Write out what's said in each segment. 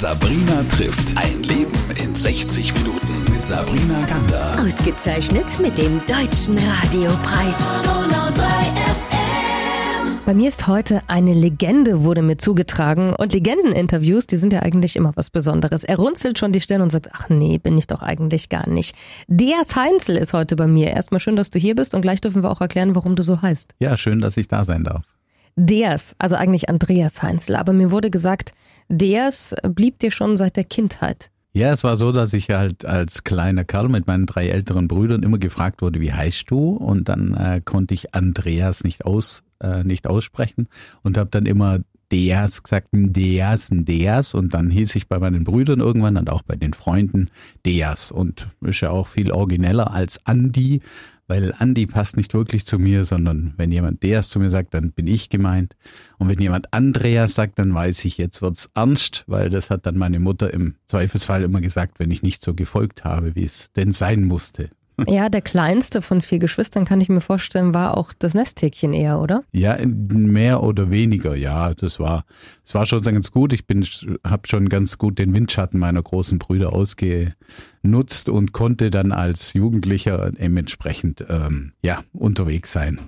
Sabrina trifft. Ein Leben in 60 Minuten mit Sabrina Gander. Ausgezeichnet mit dem Deutschen Radiopreis. Donau 3 FM. Bei mir ist heute eine Legende, wurde mir zugetragen. Und Legendeninterviews, die sind ja eigentlich immer was Besonderes. Er runzelt schon die Stirn und sagt, ach nee, bin ich doch eigentlich gar nicht. Deas Heinzel ist heute bei mir. Erstmal schön, dass du hier bist und gleich dürfen wir auch erklären, warum du so heißt. Ja, schön, dass ich da sein darf. Deas, also eigentlich Andreas Heinzel, aber mir wurde gesagt, Deas blieb dir schon seit der Kindheit. Ja, es war so, dass ich halt als kleiner Kerl mit meinen drei älteren Brüdern immer gefragt wurde, wie heißt du? Und dann äh, konnte ich Andreas nicht aus äh, nicht aussprechen und habe dann immer Deas gesagt, Deas, Deas und dann hieß ich bei meinen Brüdern irgendwann und auch bei den Freunden Deas und ist ja auch viel origineller als Andi, weil Andi passt nicht wirklich zu mir, sondern wenn jemand Deas zu mir sagt, dann bin ich gemeint. Und wenn jemand Andreas sagt, dann weiß ich, jetzt wird's ernst, weil das hat dann meine Mutter im Zweifelsfall immer gesagt, wenn ich nicht so gefolgt habe, wie es denn sein musste. Ja, der kleinste von vier Geschwistern, kann ich mir vorstellen, war auch das Nesthäkchen eher, oder? Ja, mehr oder weniger, ja. Das war, das war schon ganz gut. Ich bin, habe schon ganz gut den Windschatten meiner großen Brüder ausgenutzt und konnte dann als Jugendlicher entsprechend ähm, ja unterwegs sein.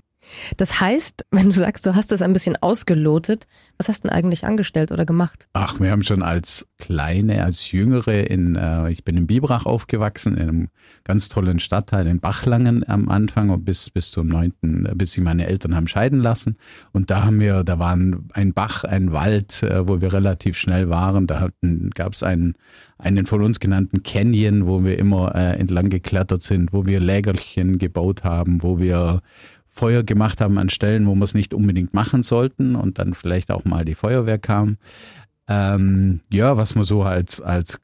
Das heißt, wenn du sagst, du hast das ein bisschen ausgelotet, was hast du denn eigentlich angestellt oder gemacht? Ach, wir haben schon als Kleine, als Jüngere in, äh, ich bin in Biberach aufgewachsen, in einem ganz tollen Stadtteil in Bachlangen am Anfang und bis, bis zum neunten, bis sich meine Eltern haben scheiden lassen. Und da haben wir, da war ein Bach, ein Wald, äh, wo wir relativ schnell waren. Da gab es einen, einen von uns genannten Canyon, wo wir immer äh, entlang geklettert sind, wo wir Lägerchen gebaut haben, wo wir Feuer gemacht haben an Stellen, wo wir es nicht unbedingt machen sollten und dann vielleicht auch mal die Feuerwehr kam. Ähm, ja, was man so als, als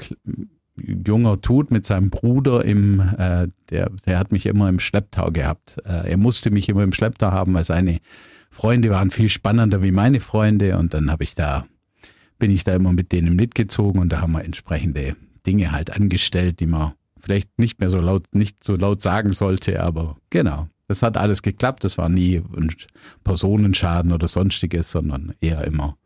Junger tut mit seinem Bruder im, äh, der, der hat mich immer im Schlepptau gehabt. Äh, er musste mich immer im Schlepptau haben, weil seine Freunde waren viel spannender wie meine Freunde und dann habe ich da, bin ich da immer mit denen mitgezogen und da haben wir entsprechende Dinge halt angestellt, die man vielleicht nicht mehr so laut, nicht so laut sagen sollte, aber genau. Das hat alles geklappt. Das war nie ein Personenschaden oder sonstiges, sondern eher immer.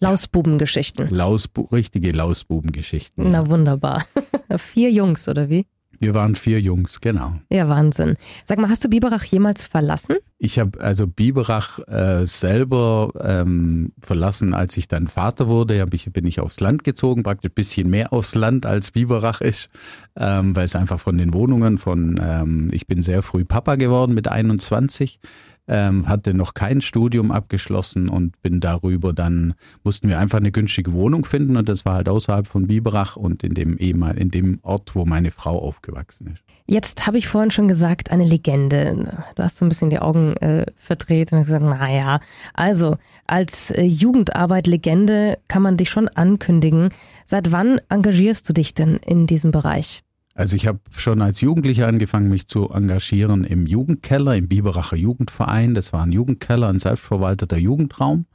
Lausbubengeschichten. Lausbu richtige Lausbubengeschichten. Na wunderbar. Vier Jungs, oder wie? Wir waren vier Jungs, genau. Ja, Wahnsinn. Sag mal, hast du Biberach jemals verlassen? Ich habe also Biberach äh, selber ähm, verlassen, als ich dann Vater wurde. Hab ich, bin ich aufs Land gezogen, praktisch ein bisschen mehr aufs Land als Biberach ist, ähm, weil es einfach von den Wohnungen von, ähm, ich bin sehr früh Papa geworden mit 21 ähm, hatte noch kein Studium abgeschlossen und bin darüber dann, mussten wir einfach eine günstige Wohnung finden und das war halt außerhalb von Biberach und in dem ehemal, in dem Ort, wo meine Frau aufgewachsen ist. Jetzt habe ich vorhin schon gesagt, eine Legende. Du hast so ein bisschen die Augen äh, verdreht und gesagt, naja, also als äh, Jugendarbeit Legende kann man dich schon ankündigen. Seit wann engagierst du dich denn in diesem Bereich? Also ich habe schon als Jugendlicher angefangen, mich zu engagieren im Jugendkeller, im Biberacher Jugendverein. Das war ein Jugendkeller, ein selbstverwalteter Jugendraum.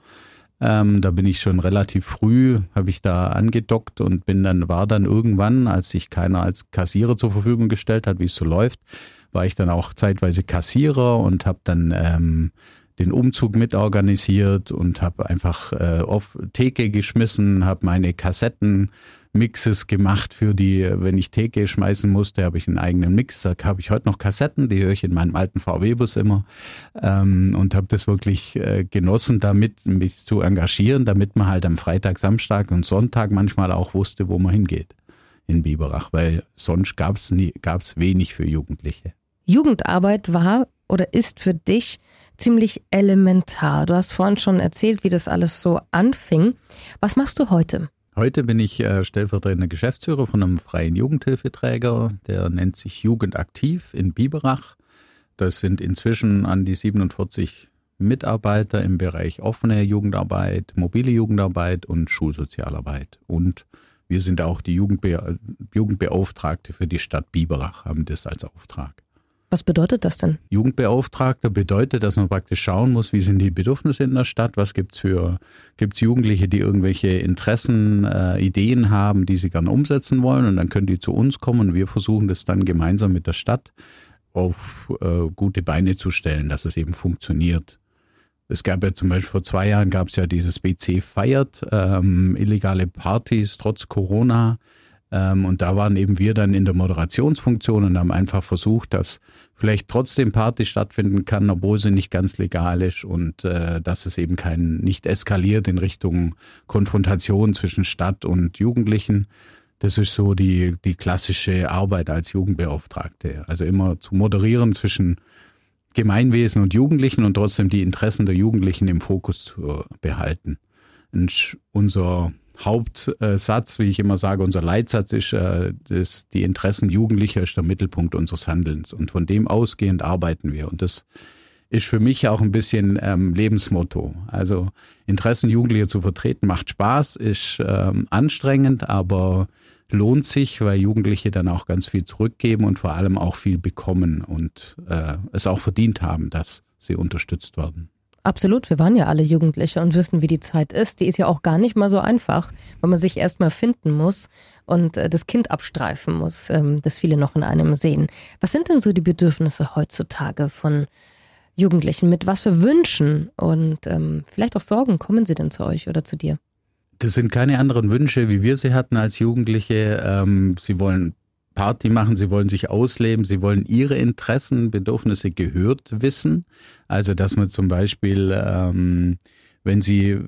Ähm, da bin ich schon relativ früh, habe ich da angedockt und bin dann, war dann irgendwann, als sich keiner als Kassierer zur Verfügung gestellt hat, wie es so läuft, war ich dann auch zeitweise Kassierer und habe dann ähm, den Umzug mitorganisiert und habe einfach äh, auf Theke geschmissen, habe meine Kassetten Mixes gemacht für die, wenn ich Theke schmeißen musste, habe ich einen eigenen Mix. Da habe ich heute noch Kassetten, die höre ich in meinem alten VW-Bus immer ähm, und habe das wirklich äh, genossen, damit mich zu engagieren, damit man halt am Freitag, Samstag und Sonntag manchmal auch wusste, wo man hingeht in Biberach, weil sonst gab es gab's wenig für Jugendliche. Jugendarbeit war oder ist für dich ziemlich elementar. Du hast vorhin schon erzählt, wie das alles so anfing. Was machst du heute? Heute bin ich äh, stellvertretender Geschäftsführer von einem freien Jugendhilfeträger, der nennt sich Jugendaktiv in Biberach. Das sind inzwischen an die 47 Mitarbeiter im Bereich offene Jugendarbeit, mobile Jugendarbeit und Schulsozialarbeit. Und wir sind auch die Jugendbe Jugendbeauftragte für die Stadt Biberach, haben das als Auftrag. Was bedeutet das denn? Jugendbeauftragter bedeutet, dass man praktisch schauen muss, wie sind die Bedürfnisse in der Stadt, was gibt's für, gibt's Jugendliche, die irgendwelche Interessen, äh, Ideen haben, die sie gerne umsetzen wollen und dann können die zu uns kommen und wir versuchen das dann gemeinsam mit der Stadt auf äh, gute Beine zu stellen, dass es eben funktioniert. Es gab ja zum Beispiel vor zwei Jahren gab es ja dieses BC feiert, ähm, illegale Partys trotz Corona. Ähm, und da waren eben wir dann in der Moderationsfunktion und haben einfach versucht, dass vielleicht trotzdem Party stattfinden kann, obwohl sie nicht ganz legal ist und äh, dass es eben kein nicht eskaliert in Richtung Konfrontation zwischen Stadt und Jugendlichen. Das ist so die, die klassische Arbeit als Jugendbeauftragte. Also immer zu moderieren zwischen Gemeinwesen und Jugendlichen und trotzdem die Interessen der Jugendlichen im Fokus zu behalten. Und unser Hauptsatz, wie ich immer sage, unser Leitsatz ist, äh, dass die Interessen Jugendlicher ist der Mittelpunkt unseres Handelns. Und von dem ausgehend arbeiten wir. Und das ist für mich auch ein bisschen ähm, Lebensmotto. Also Interessen Jugendlicher zu vertreten macht Spaß, ist ähm, anstrengend, aber lohnt sich, weil Jugendliche dann auch ganz viel zurückgeben und vor allem auch viel bekommen und äh, es auch verdient haben, dass sie unterstützt werden. Absolut, wir waren ja alle Jugendliche und wissen, wie die Zeit ist. Die ist ja auch gar nicht mal so einfach, weil man sich erstmal finden muss und äh, das Kind abstreifen muss, ähm, das viele noch in einem sehen. Was sind denn so die Bedürfnisse heutzutage von Jugendlichen? Mit was für Wünschen und ähm, vielleicht auch Sorgen kommen sie denn zu euch oder zu dir? Das sind keine anderen Wünsche, wie wir sie hatten als Jugendliche. Ähm, sie wollen Party machen, sie wollen sich ausleben, sie wollen ihre Interessen, Bedürfnisse gehört wissen. Also dass man zum Beispiel, ähm, wenn sie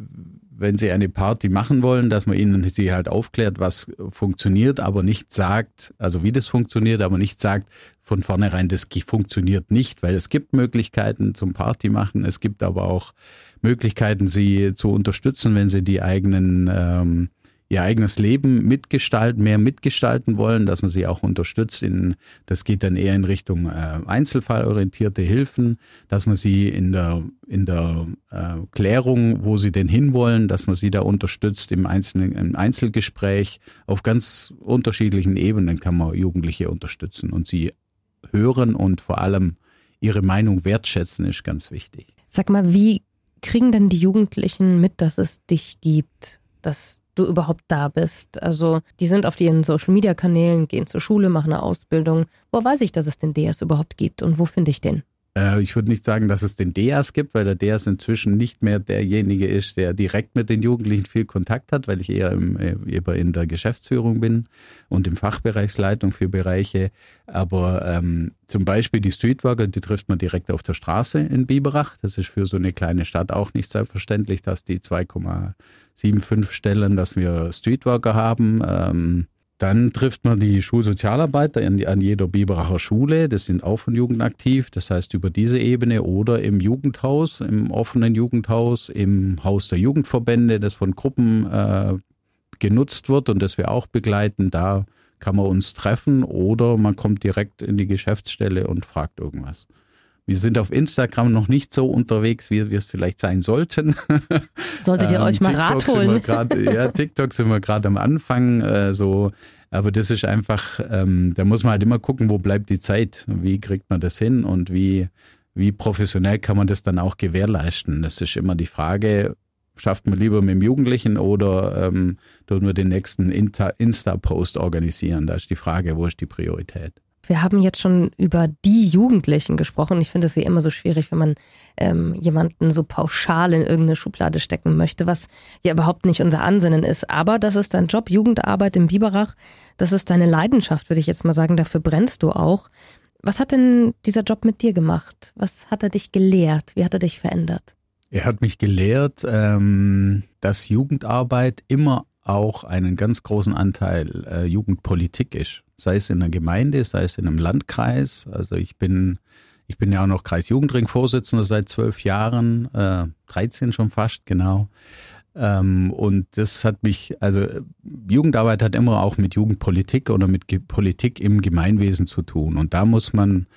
wenn sie eine Party machen wollen, dass man ihnen sie halt aufklärt, was funktioniert, aber nicht sagt, also wie das funktioniert, aber nicht sagt von vornherein, das funktioniert nicht, weil es gibt Möglichkeiten zum Party machen, es gibt aber auch Möglichkeiten, sie zu unterstützen, wenn sie die eigenen ähm, ihr eigenes Leben mitgestalten, mehr mitgestalten wollen, dass man sie auch unterstützt. In, das geht dann eher in Richtung äh, einzelfallorientierte Hilfen, dass man sie in der, in der äh, Klärung, wo sie denn hinwollen, dass man sie da unterstützt im, Einzelnen, im Einzelgespräch. Auf ganz unterschiedlichen Ebenen kann man Jugendliche unterstützen und sie hören und vor allem ihre Meinung wertschätzen, ist ganz wichtig. Sag mal, wie kriegen denn die Jugendlichen mit, dass es dich gibt, dass du überhaupt da bist. Also die sind auf ihren Social-Media-Kanälen, gehen zur Schule, machen eine Ausbildung. Wo weiß ich, dass es den DS überhaupt gibt und wo finde ich den? Äh, ich würde nicht sagen, dass es den DEAS gibt, weil der DEAS inzwischen nicht mehr derjenige ist, der direkt mit den Jugendlichen viel Kontakt hat, weil ich eher im, äh, in der Geschäftsführung bin und im Fachbereichsleitung für Bereiche. Aber ähm, zum Beispiel die Streetworker, die trifft man direkt auf der Straße in Biberach. Das ist für so eine kleine Stadt auch nicht selbstverständlich, dass die 2,75 Stellen, dass wir Streetworker haben. Ähm, dann trifft man die Schulsozialarbeiter an, jeder Biberacher Schule. Das sind auch von Jugend aktiv. Das heißt über diese Ebene oder im Jugendhaus, im offenen Jugendhaus, im Haus der Jugendverbände, das von Gruppen äh, genutzt wird und das wir auch begleiten. Da kann man uns treffen oder man kommt direkt in die Geschäftsstelle und fragt irgendwas. Wir sind auf Instagram noch nicht so unterwegs, wie wir es vielleicht sein sollten. Solltet ihr ähm, euch mal Rat holen. Grad, ja, TikTok sind wir gerade am Anfang. Äh, so, aber das ist einfach, ähm, da muss man halt immer gucken, wo bleibt die Zeit? Wie kriegt man das hin und wie, wie professionell kann man das dann auch gewährleisten? Das ist immer die Frage, schafft man lieber mit dem Jugendlichen oder ähm, tun wir den nächsten Insta-Post organisieren? Da ist die Frage, wo ist die Priorität? Wir haben jetzt schon über die Jugendlichen gesprochen. Ich finde es ja immer so schwierig, wenn man ähm, jemanden so pauschal in irgendeine Schublade stecken möchte, was ja überhaupt nicht unser Ansinnen ist. Aber das ist dein Job, Jugendarbeit im Biberach. Das ist deine Leidenschaft, würde ich jetzt mal sagen. Dafür brennst du auch. Was hat denn dieser Job mit dir gemacht? Was hat er dich gelehrt? Wie hat er dich verändert? Er hat mich gelehrt, ähm, dass Jugendarbeit immer auch einen ganz großen Anteil äh, Jugendpolitik ist sei es in einer Gemeinde, sei es in einem Landkreis. Also ich bin, ich bin ja auch noch Kreisjugendring-Vorsitzender seit zwölf Jahren, äh, 13 schon fast, genau. Ähm, und das hat mich, also Jugendarbeit hat immer auch mit Jugendpolitik oder mit Ge Politik im Gemeinwesen zu tun. Und da muss man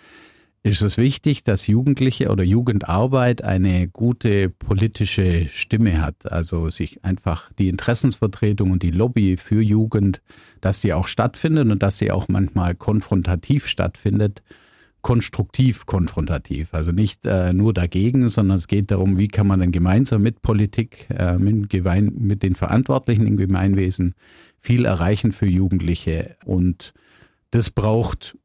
ist es wichtig, dass Jugendliche oder Jugendarbeit eine gute politische Stimme hat. Also sich einfach die Interessensvertretung und die Lobby für Jugend, dass sie auch stattfindet und dass sie auch manchmal konfrontativ stattfindet. Konstruktiv konfrontativ. Also nicht äh, nur dagegen, sondern es geht darum, wie kann man dann gemeinsam mit Politik, äh, mit, Gemein mit den Verantwortlichen im Gemeinwesen viel erreichen für Jugendliche. Und das braucht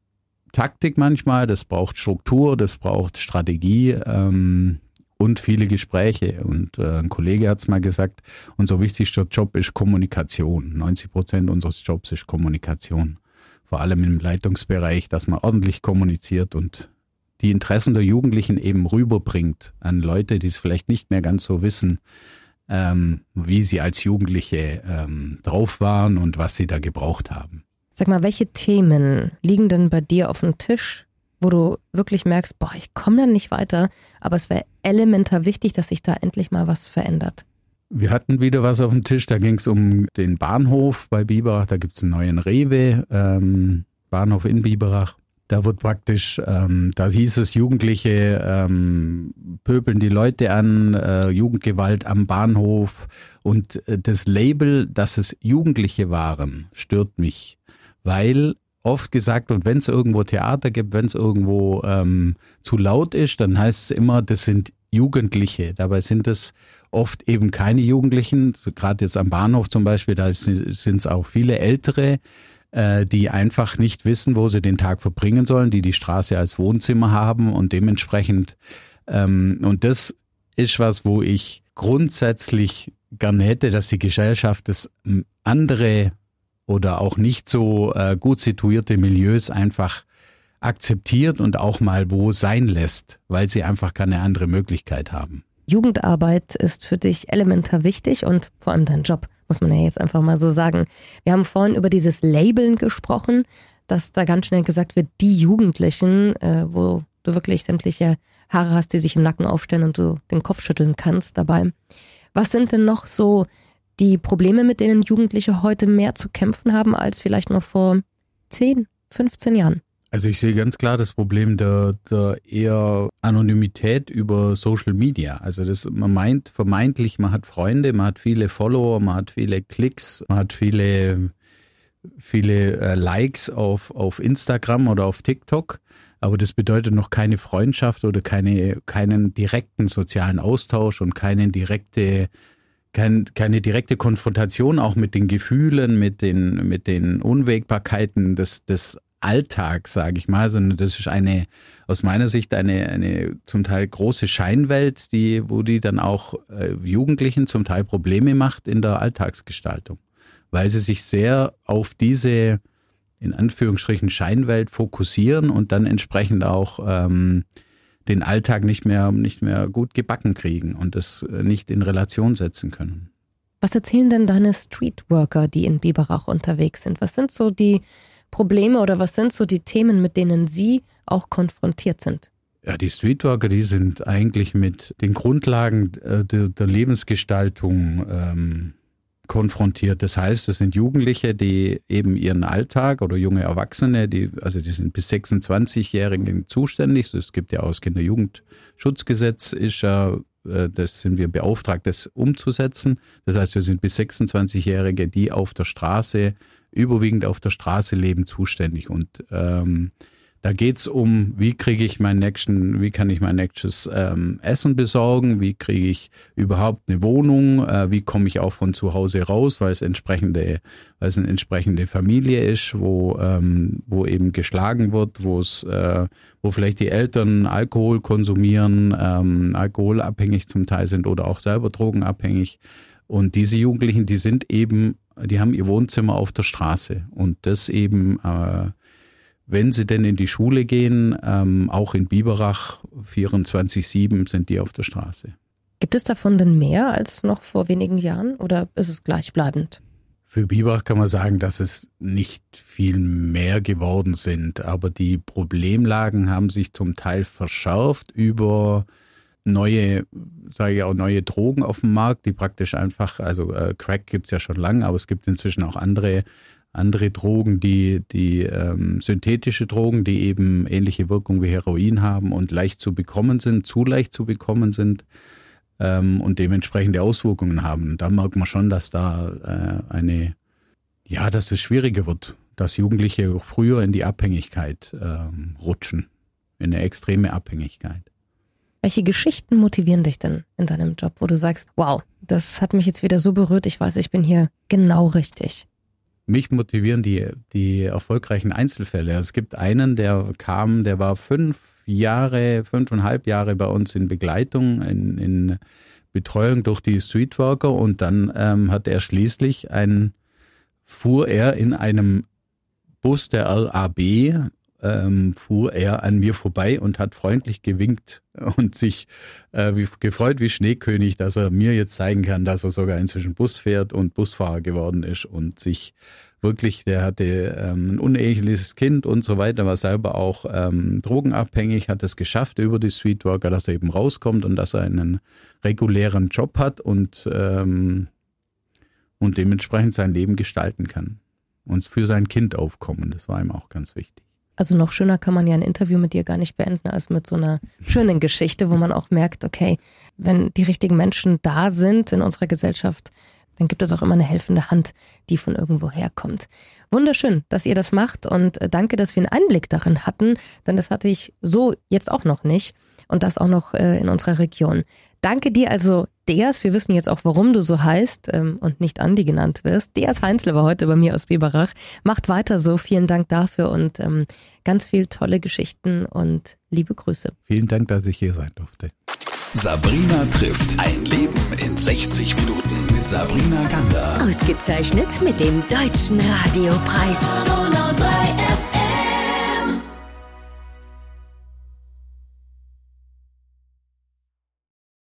Taktik manchmal, das braucht Struktur, das braucht Strategie. Ähm, und viele Gespräche. Und äh, ein Kollege hat es mal gesagt, unser wichtigster Job ist Kommunikation. 90 Prozent unseres Jobs ist Kommunikation. Vor allem im Leitungsbereich, dass man ordentlich kommuniziert und die Interessen der Jugendlichen eben rüberbringt an Leute, die es vielleicht nicht mehr ganz so wissen, ähm, wie sie als Jugendliche ähm, drauf waren und was sie da gebraucht haben. Sag mal, welche Themen liegen denn bei dir auf dem Tisch, wo du wirklich merkst, boah, ich komme da nicht weiter, aber es wäre elementar wichtig, dass sich da endlich mal was verändert? Wir hatten wieder was auf dem Tisch, da ging es um den Bahnhof bei Biberach, da gibt es einen neuen Rewe, ähm, Bahnhof in Biberach. Da wird praktisch, ähm, da hieß es, Jugendliche ähm, pöbeln die Leute an, äh, Jugendgewalt am Bahnhof. Und äh, das Label, dass es Jugendliche waren, stört mich, weil oft gesagt und wenn es irgendwo Theater gibt, wenn es irgendwo ähm, zu laut ist, dann heißt es immer, das sind Jugendliche. Dabei sind es oft eben keine Jugendlichen. So, Gerade jetzt am Bahnhof zum Beispiel, da sind es auch viele Ältere äh, die einfach nicht wissen, wo sie den Tag verbringen sollen, die die Straße als Wohnzimmer haben und dementsprechend, ähm, und das ist was, wo ich grundsätzlich gerne hätte, dass die Gesellschaft das ähm, andere oder auch nicht so äh, gut situierte Milieus einfach akzeptiert und auch mal wo sein lässt, weil sie einfach keine andere Möglichkeit haben. Jugendarbeit ist für dich elementar wichtig und vor allem dein Job muss man ja jetzt einfach mal so sagen. Wir haben vorhin über dieses Labeln gesprochen, dass da ganz schnell gesagt wird, die Jugendlichen, äh, wo du wirklich sämtliche Haare hast, die sich im Nacken aufstellen und du den Kopf schütteln kannst dabei. Was sind denn noch so die Probleme, mit denen Jugendliche heute mehr zu kämpfen haben als vielleicht noch vor 10, 15 Jahren? Also ich sehe ganz klar das Problem der, der eher Anonymität über Social Media. Also das, man meint vermeintlich, man hat Freunde, man hat viele Follower, man hat viele Klicks, man hat viele, viele äh, Likes auf, auf Instagram oder auf TikTok. Aber das bedeutet noch keine Freundschaft oder keine, keinen direkten sozialen Austausch und keine direkte kein, keine direkte Konfrontation auch mit den Gefühlen, mit den, mit den Unwägbarkeiten des, des Alltag, sage ich mal, sondern das ist eine, aus meiner Sicht eine, eine zum Teil große Scheinwelt, die, wo die dann auch äh, Jugendlichen zum Teil Probleme macht in der Alltagsgestaltung, weil sie sich sehr auf diese in Anführungsstrichen Scheinwelt fokussieren und dann entsprechend auch ähm, den Alltag nicht mehr, nicht mehr gut gebacken kriegen und das äh, nicht in Relation setzen können. Was erzählen denn deine Streetworker, die in Biberach unterwegs sind? Was sind so die Probleme oder was sind so die Themen, mit denen Sie auch konfrontiert sind? Ja, die Streetwalker, die sind eigentlich mit den Grundlagen äh, der, der Lebensgestaltung ähm, konfrontiert. Das heißt, es sind Jugendliche, die eben ihren Alltag oder junge Erwachsene, die, also die sind bis 26-Jährigen zuständig. Es gibt ja auch das Kinderjugendschutzgesetz, ist ja, äh, das sind wir beauftragt, das umzusetzen. Das heißt, wir sind bis 26-Jährige, die auf der Straße überwiegend auf der Straße leben, zuständig. Und ähm, da geht's um, wie kriege ich mein nächsten, wie kann ich mein nächstes ähm, Essen besorgen, wie kriege ich überhaupt eine Wohnung, äh, wie komme ich auch von zu Hause raus, weil es entsprechende, weil es eine entsprechende Familie ist, wo, ähm, wo eben geschlagen wird, wo es, äh, wo vielleicht die Eltern Alkohol konsumieren, ähm, alkoholabhängig zum Teil sind oder auch selber drogenabhängig. Und diese Jugendlichen, die sind eben die haben ihr Wohnzimmer auf der Straße. Und das eben, äh, wenn sie denn in die Schule gehen, ähm, auch in Biberach 24-7 sind die auf der Straße. Gibt es davon denn mehr als noch vor wenigen Jahren oder ist es gleichbleibend? Für Biberach kann man sagen, dass es nicht viel mehr geworden sind, aber die Problemlagen haben sich zum Teil verschärft über neue, sage ich auch, neue Drogen auf dem Markt, die praktisch einfach, also äh, Crack gibt's ja schon lange, aber es gibt inzwischen auch andere, andere Drogen, die, die ähm, synthetische Drogen, die eben ähnliche Wirkung wie Heroin haben und leicht zu bekommen sind, zu leicht zu bekommen sind ähm, und dementsprechende Auswirkungen haben. Da merkt man schon, dass da äh, eine, ja, dass es schwieriger wird, dass Jugendliche früher in die Abhängigkeit ähm, rutschen, in eine extreme Abhängigkeit. Welche Geschichten motivieren dich denn in deinem Job, wo du sagst, wow, das hat mich jetzt wieder so berührt, ich weiß, ich bin hier genau richtig? Mich motivieren die, die erfolgreichen Einzelfälle. Es gibt einen, der kam, der war fünf Jahre, fünfeinhalb Jahre bei uns in Begleitung, in, in Betreuung durch die Streetworker und dann ähm, hat er schließlich ein, fuhr er in einem Bus der RAB, ähm, fuhr er an mir vorbei und hat freundlich gewinkt und sich äh, wie, gefreut wie Schneekönig, dass er mir jetzt zeigen kann, dass er sogar inzwischen Bus fährt und Busfahrer geworden ist und sich wirklich, der hatte ähm, ein uneheliches Kind und so weiter, war selber auch ähm, drogenabhängig, hat es geschafft über die Streetworker, dass er eben rauskommt und dass er einen regulären Job hat und, ähm, und dementsprechend sein Leben gestalten kann und für sein Kind aufkommen. Das war ihm auch ganz wichtig. Also noch schöner kann man ja ein Interview mit dir gar nicht beenden als mit so einer schönen Geschichte, wo man auch merkt, okay, wenn die richtigen Menschen da sind in unserer Gesellschaft, dann gibt es auch immer eine helfende Hand, die von irgendwo herkommt. Wunderschön, dass ihr das macht und äh, danke, dass wir einen Einblick darin hatten, denn das hatte ich so jetzt auch noch nicht und das auch noch äh, in unserer Region. Danke dir also, Deas. Wir wissen jetzt auch, warum du so heißt ähm, und nicht Andi genannt wirst. Deas Heinzle war heute bei mir aus Biberach. Macht weiter so. Vielen Dank dafür und ähm, ganz viel tolle Geschichten und liebe Grüße. Vielen Dank, dass ich hier sein durfte. Sabrina trifft ein Leben in 60 Minuten mit Sabrina Gander. Ausgezeichnet mit dem Deutschen Radiopreis. Donau 3